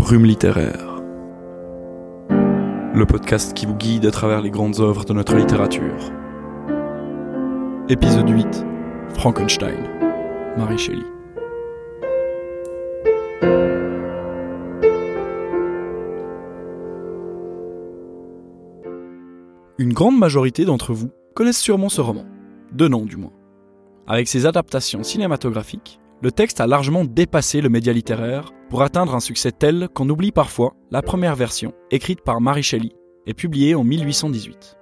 Brume littéraire. Le podcast qui vous guide à travers les grandes œuvres de notre littérature. Épisode 8. Frankenstein. Marie Shelley. Une grande majorité d'entre vous connaissent sûrement ce roman, de nom du moins. Avec ses adaptations cinématographiques, le texte a largement dépassé le média littéraire pour atteindre un succès tel qu'on oublie parfois la première version, écrite par Mary Shelley et publiée en 1818.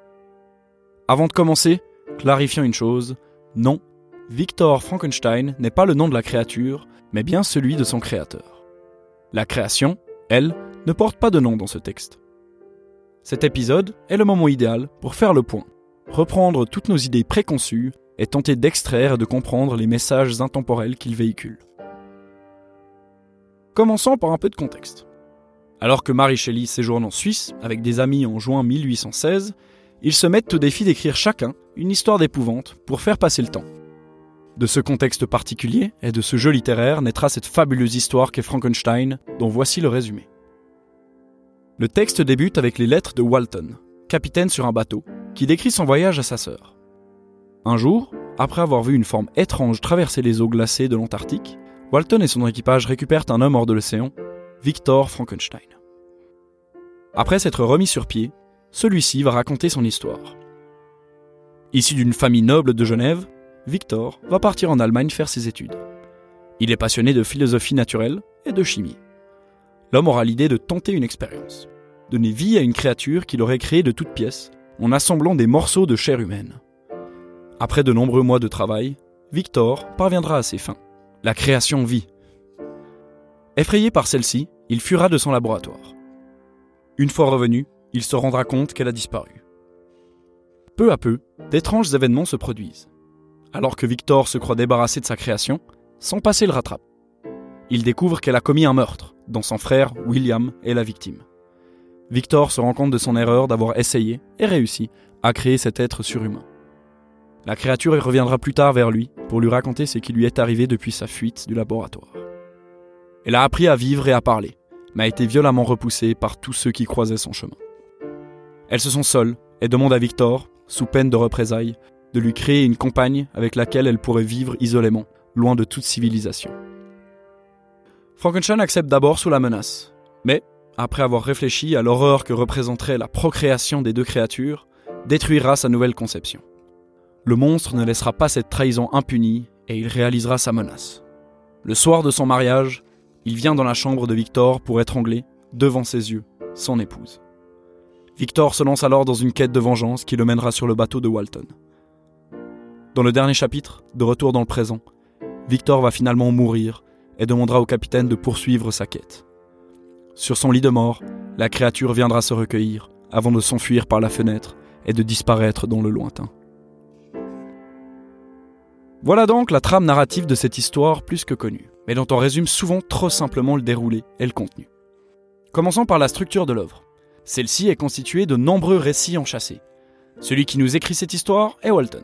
Avant de commencer, clarifions une chose, non, Victor Frankenstein n'est pas le nom de la créature, mais bien celui de son créateur. La création, elle, ne porte pas de nom dans ce texte. Cet épisode est le moment idéal pour faire le point, reprendre toutes nos idées préconçues et tenter d'extraire et de comprendre les messages intemporels qu'il véhicule. Commençons par un peu de contexte. Alors que Mary Shelley séjourne en Suisse avec des amis en juin 1816, ils se mettent au défi d'écrire chacun une histoire d'épouvante pour faire passer le temps. De ce contexte particulier et de ce jeu littéraire naîtra cette fabuleuse histoire qu'est Frankenstein, dont voici le résumé. Le texte débute avec les lettres de Walton, capitaine sur un bateau, qui décrit son voyage à sa sœur. Un jour, après avoir vu une forme étrange traverser les eaux glacées de l'Antarctique, Walton et son équipage récupèrent un homme hors de l'océan, Victor Frankenstein. Après s'être remis sur pied, celui-ci va raconter son histoire. Issu d'une famille noble de Genève, Victor va partir en Allemagne faire ses études. Il est passionné de philosophie naturelle et de chimie. L'homme aura l'idée de tenter une expérience, donner vie à une créature qu'il aurait créée de toutes pièces en assemblant des morceaux de chair humaine. Après de nombreux mois de travail, Victor parviendra à ses fins. La création vit. Effrayé par celle-ci, il fuira de son laboratoire. Une fois revenu, il se rendra compte qu'elle a disparu. Peu à peu, d'étranges événements se produisent. Alors que Victor se croit débarrassé de sa création, son passé le rattrape. Il découvre qu'elle a commis un meurtre, dont son frère, William, est la victime. Victor se rend compte de son erreur d'avoir essayé, et réussi, à créer cet être surhumain. La créature reviendra plus tard vers lui pour lui raconter ce qui lui est arrivé depuis sa fuite du laboratoire. Elle a appris à vivre et à parler, mais a été violemment repoussée par tous ceux qui croisaient son chemin. Elles se sont seules et demandent à Victor, sous peine de représailles, de lui créer une compagne avec laquelle elle pourrait vivre isolément, loin de toute civilisation. Frankenstein accepte d'abord sous la menace, mais, après avoir réfléchi à l'horreur que représenterait la procréation des deux créatures, détruira sa nouvelle conception. Le monstre ne laissera pas cette trahison impunie et il réalisera sa menace. Le soir de son mariage, il vient dans la chambre de Victor pour étrangler, devant ses yeux, son épouse. Victor se lance alors dans une quête de vengeance qui le mènera sur le bateau de Walton. Dans le dernier chapitre, de retour dans le présent, Victor va finalement mourir et demandera au capitaine de poursuivre sa quête. Sur son lit de mort, la créature viendra se recueillir avant de s'enfuir par la fenêtre et de disparaître dans le lointain. Voilà donc la trame narrative de cette histoire plus que connue, mais dont on résume souvent trop simplement le déroulé et le contenu. Commençons par la structure de l'œuvre. Celle-ci est constituée de nombreux récits enchâssés. Celui qui nous écrit cette histoire est Walton.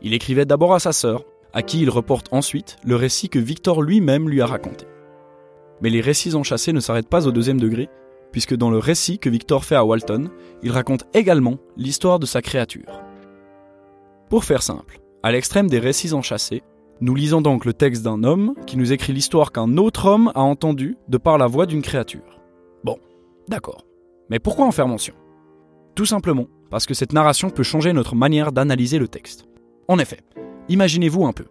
Il écrivait d'abord à sa sœur, à qui il reporte ensuite le récit que Victor lui-même lui a raconté. Mais les récits enchâssés ne s'arrêtent pas au deuxième degré, puisque dans le récit que Victor fait à Walton, il raconte également l'histoire de sa créature. Pour faire simple, à l'extrême des récits enchâssés, nous lisons donc le texte d'un homme qui nous écrit l'histoire qu'un autre homme a entendue de par la voix d'une créature. Bon, d'accord. Mais pourquoi en faire mention? Tout simplement parce que cette narration peut changer notre manière d'analyser le texte. En effet, imaginez-vous un peu.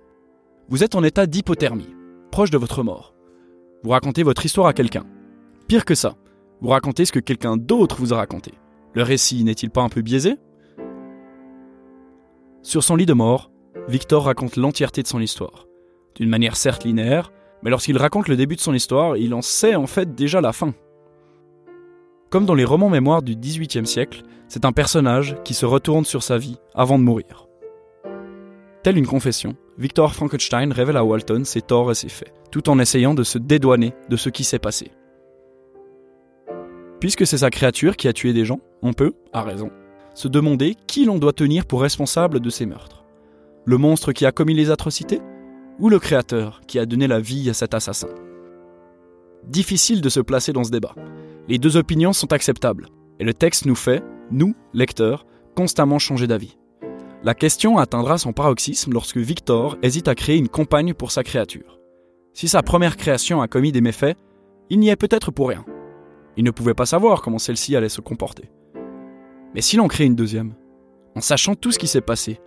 Vous êtes en état d'hypothermie, proche de votre mort. Vous racontez votre histoire à quelqu'un. Pire que ça, vous racontez ce que quelqu'un d'autre vous a raconté. Le récit n'est-il pas un peu biaisé? Sur son lit de mort, Victor raconte l'entièreté de son histoire. D'une manière certes linéaire, mais lorsqu'il raconte le début de son histoire, il en sait en fait déjà la fin. Comme dans les romans mémoires du XVIIIe siècle, c'est un personnage qui se retourne sur sa vie avant de mourir. Telle une confession, Victor Frankenstein révèle à Walton ses torts et ses faits, tout en essayant de se dédouaner de ce qui s'est passé. Puisque c'est sa créature qui a tué des gens, on peut, à raison, se demander qui l'on doit tenir pour responsable de ces meurtres. Le monstre qui a commis les atrocités Ou le créateur qui a donné la vie à cet assassin? Difficile de se placer dans ce débat. Les deux opinions sont acceptables, et le texte nous fait, nous, lecteurs, constamment changer d'avis. La question atteindra son paroxysme lorsque Victor hésite à créer une compagne pour sa créature. Si sa première création a commis des méfaits, il n'y est peut-être pour rien. Il ne pouvait pas savoir comment celle-ci allait se comporter. Mais si l'on crée une deuxième, en sachant tout ce qui s'est passé,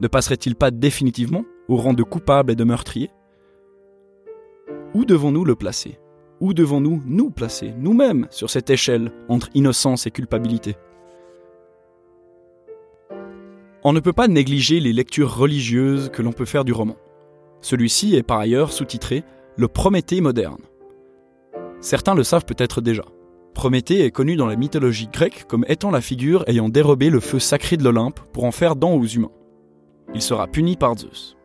ne passerait-il pas définitivement au rang de coupable et de meurtrier? Où devons-nous le placer? Où devons-nous nous placer, nous-mêmes, sur cette échelle entre innocence et culpabilité? On ne peut pas négliger les lectures religieuses que l'on peut faire du roman. Celui-ci est par ailleurs sous-titré Le Prométhée moderne. Certains le savent peut-être déjà. Prométhée est connu dans la mythologie grecque comme étant la figure ayant dérobé le feu sacré de l'Olympe pour en faire don aux humains. Il sera puni par Zeus.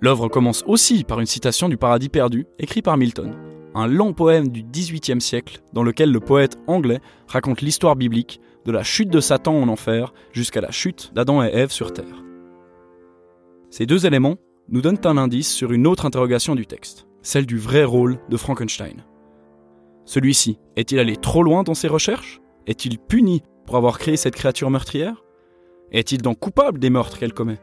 L'œuvre commence aussi par une citation du Paradis perdu, écrit par Milton, un long poème du XVIIIe siècle dans lequel le poète anglais raconte l'histoire biblique de la chute de Satan en enfer jusqu'à la chute d'Adam et Ève sur terre. Ces deux éléments nous donnent un indice sur une autre interrogation du texte, celle du vrai rôle de Frankenstein. Celui-ci est-il allé trop loin dans ses recherches? Est-il puni pour avoir créé cette créature meurtrière? Est-il donc coupable des meurtres qu'elle commet?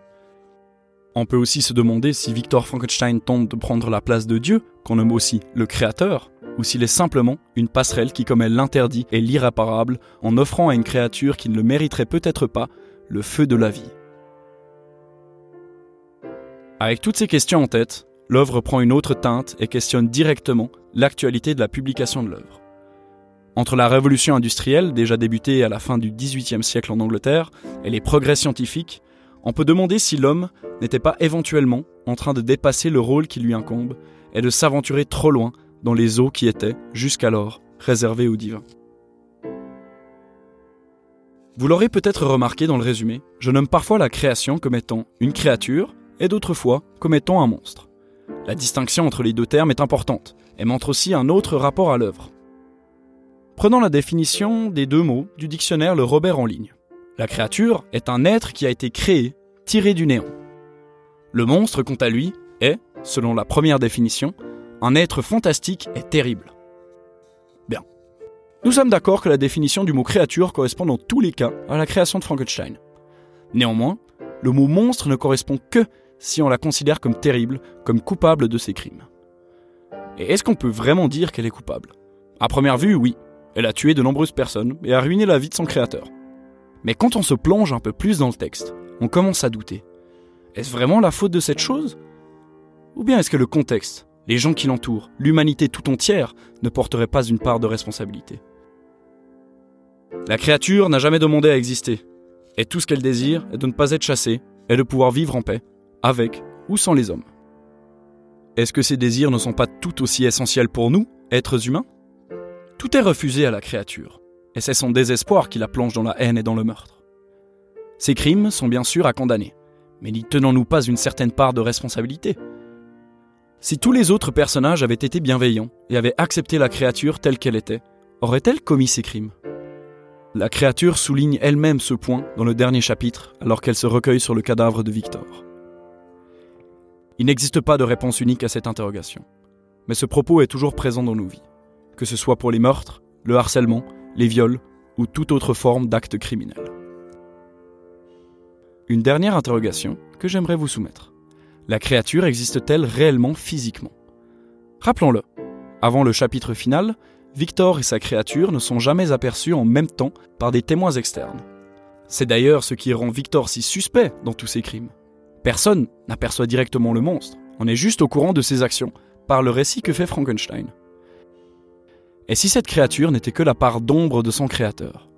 On peut aussi se demander si Victor Frankenstein tente de prendre la place de Dieu, qu'on nomme aussi le Créateur, ou s'il est simplement une passerelle qui commet l'interdit et l'irréparable en offrant à une créature qui ne le mériterait peut-être pas le feu de la vie. Avec toutes ces questions en tête, l'œuvre prend une autre teinte et questionne directement l'actualité de la publication de l'œuvre. Entre la révolution industrielle, déjà débutée à la fin du XVIIIe siècle en Angleterre, et les progrès scientifiques, on peut demander si l'homme n'était pas éventuellement en train de dépasser le rôle qui lui incombe et de s'aventurer trop loin dans les eaux qui étaient, jusqu'alors, réservées aux divins. Vous l'aurez peut-être remarqué dans le résumé, je nomme parfois la création comme étant une créature et d'autres fois comme étant un monstre. La distinction entre les deux termes est importante et montre aussi un autre rapport à l'œuvre. Prenons la définition des deux mots du dictionnaire Le Robert en ligne. La créature est un être qui a été créé, tiré du néant. Le monstre, quant à lui, est, selon la première définition, un être fantastique et terrible. Bien. Nous sommes d'accord que la définition du mot créature correspond dans tous les cas à la création de Frankenstein. Néanmoins, le mot monstre ne correspond que si on la considère comme terrible, comme coupable de ses crimes. Et est-ce qu'on peut vraiment dire qu'elle est coupable? À première vue, oui. Elle a tué de nombreuses personnes et a ruiné la vie de son créateur. Mais quand on se plonge un peu plus dans le texte, on commence à douter. Est-ce vraiment la faute de cette chose? Ou bien est-ce que le contexte, les gens qui l'entourent, l'humanité tout entière ne porteraient pas une part de responsabilité? La créature n'a jamais demandé à exister, et tout ce qu'elle désire est de ne pas être chassée et de pouvoir vivre en paix, avec ou sans les hommes. Est-ce que ces désirs ne sont pas tout aussi essentiels pour nous, êtres humains? Tout est refusé à la créature, et c'est son désespoir qui la plonge dans la haine et dans le meurtre. Ces crimes sont bien sûr à condamner, mais n'y tenons-nous pas une certaine part de responsabilité? Si tous les autres personnages avaient été bienveillants et avaient accepté la créature telle qu'elle était, aurait-elle commis ces crimes? La créature souligne elle-même ce point dans le dernier chapitre alors qu'elle se recueille sur le cadavre de Victor. Il n'existe pas de réponse unique à cette interrogation. Mais ce propos est toujours présent dans nos vies, que ce soit pour les meurtres, le harcèlement, les viols ou toute autre forme d'acte criminel. Une dernière interrogation que j'aimerais vous soumettre. La créature existe-t-elle réellement physiquement? Rappelons-le, avant le chapitre final, Victor et sa créature ne sont jamais aperçus en même temps par des témoins externes. C'est d'ailleurs ce qui rend Victor si suspect dans tous ces crimes. Personne n'aperçoit directement le monstre, on est juste au courant de ses actions, par le récit que fait Frankenstein. Et si cette créature n'était que la part d'ombre de son créateur?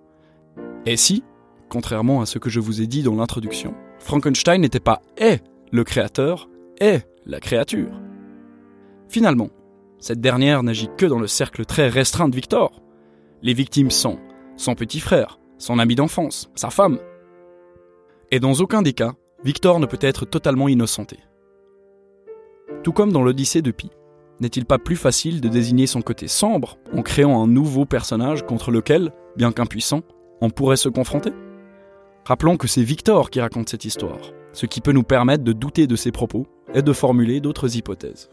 Et si, contrairement à ce que je vous ai dit dans l'introduction, Frankenstein n'était pas est le créateur, est la créature? Finalement, cette dernière n'agit que dans le cercle très restreint de Victor. Les victimes sont son petit frère, son ami d'enfance, sa femme. Et dans aucun des cas, Victor ne peut être totalement innocenté. Tout comme dans l'Odyssée de Pi, n'est-il pas plus facile de désigner son côté sombre en créant un nouveau personnage contre lequel, bien qu'impuissant, on pourrait se confronter? Rappelons que c'est Victor qui raconte cette histoire, ce qui peut nous permettre de douter de ses propos et de formuler d'autres hypothèses.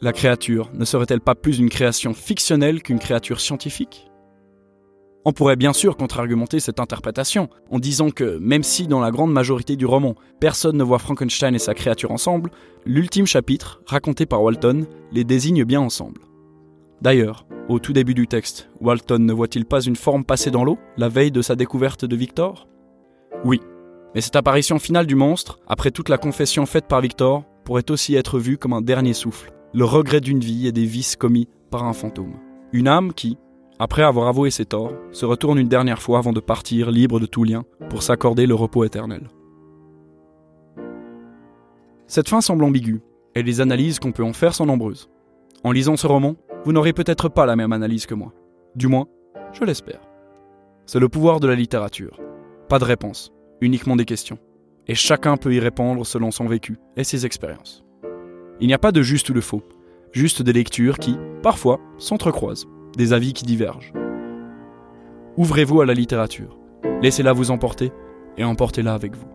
La créature ne serait-elle pas plus une création fictionnelle qu'une créature scientifique? On pourrait bien sûr contre-argumenter cette interprétation en disant que même si dans la grande majorité du roman, personne ne voit Frankenstein et sa créature ensemble, l'ultime chapitre, raconté par Walton, les désigne bien ensemble. D'ailleurs, au tout début du texte, Walton ne voit-il pas une forme passer dans l'eau, la veille de sa découverte de Victor? Oui, mais cette apparition finale du monstre, après toute la confession faite par Victor, pourrait aussi être vue comme un dernier souffle, le regret d'une vie et des vices commis par un fantôme. Une âme qui, après avoir avoué ses torts, se retourne une dernière fois avant de partir libre de tout lien pour s'accorder le repos éternel. Cette fin semble ambiguë, et les analyses qu'on peut en faire sont nombreuses. En lisant ce roman, vous n'aurez peut-être pas la même analyse que moi. Du moins, je l'espère. C'est le pouvoir de la littérature. Pas de réponse, uniquement des questions. Et chacun peut y répondre selon son vécu et ses expériences. Il n'y a pas de juste ou de faux, juste des lectures qui, parfois, s'entrecroisent, des avis qui divergent. Ouvrez-vous à la littérature, laissez-la vous emporter et emportez-la avec vous.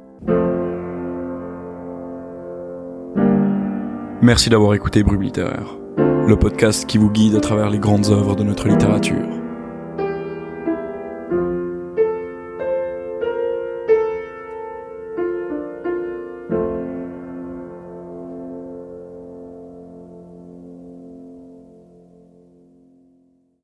Merci d'avoir écouté Brume littéraire, le podcast qui vous guide à travers les grandes œuvres de notre littérature.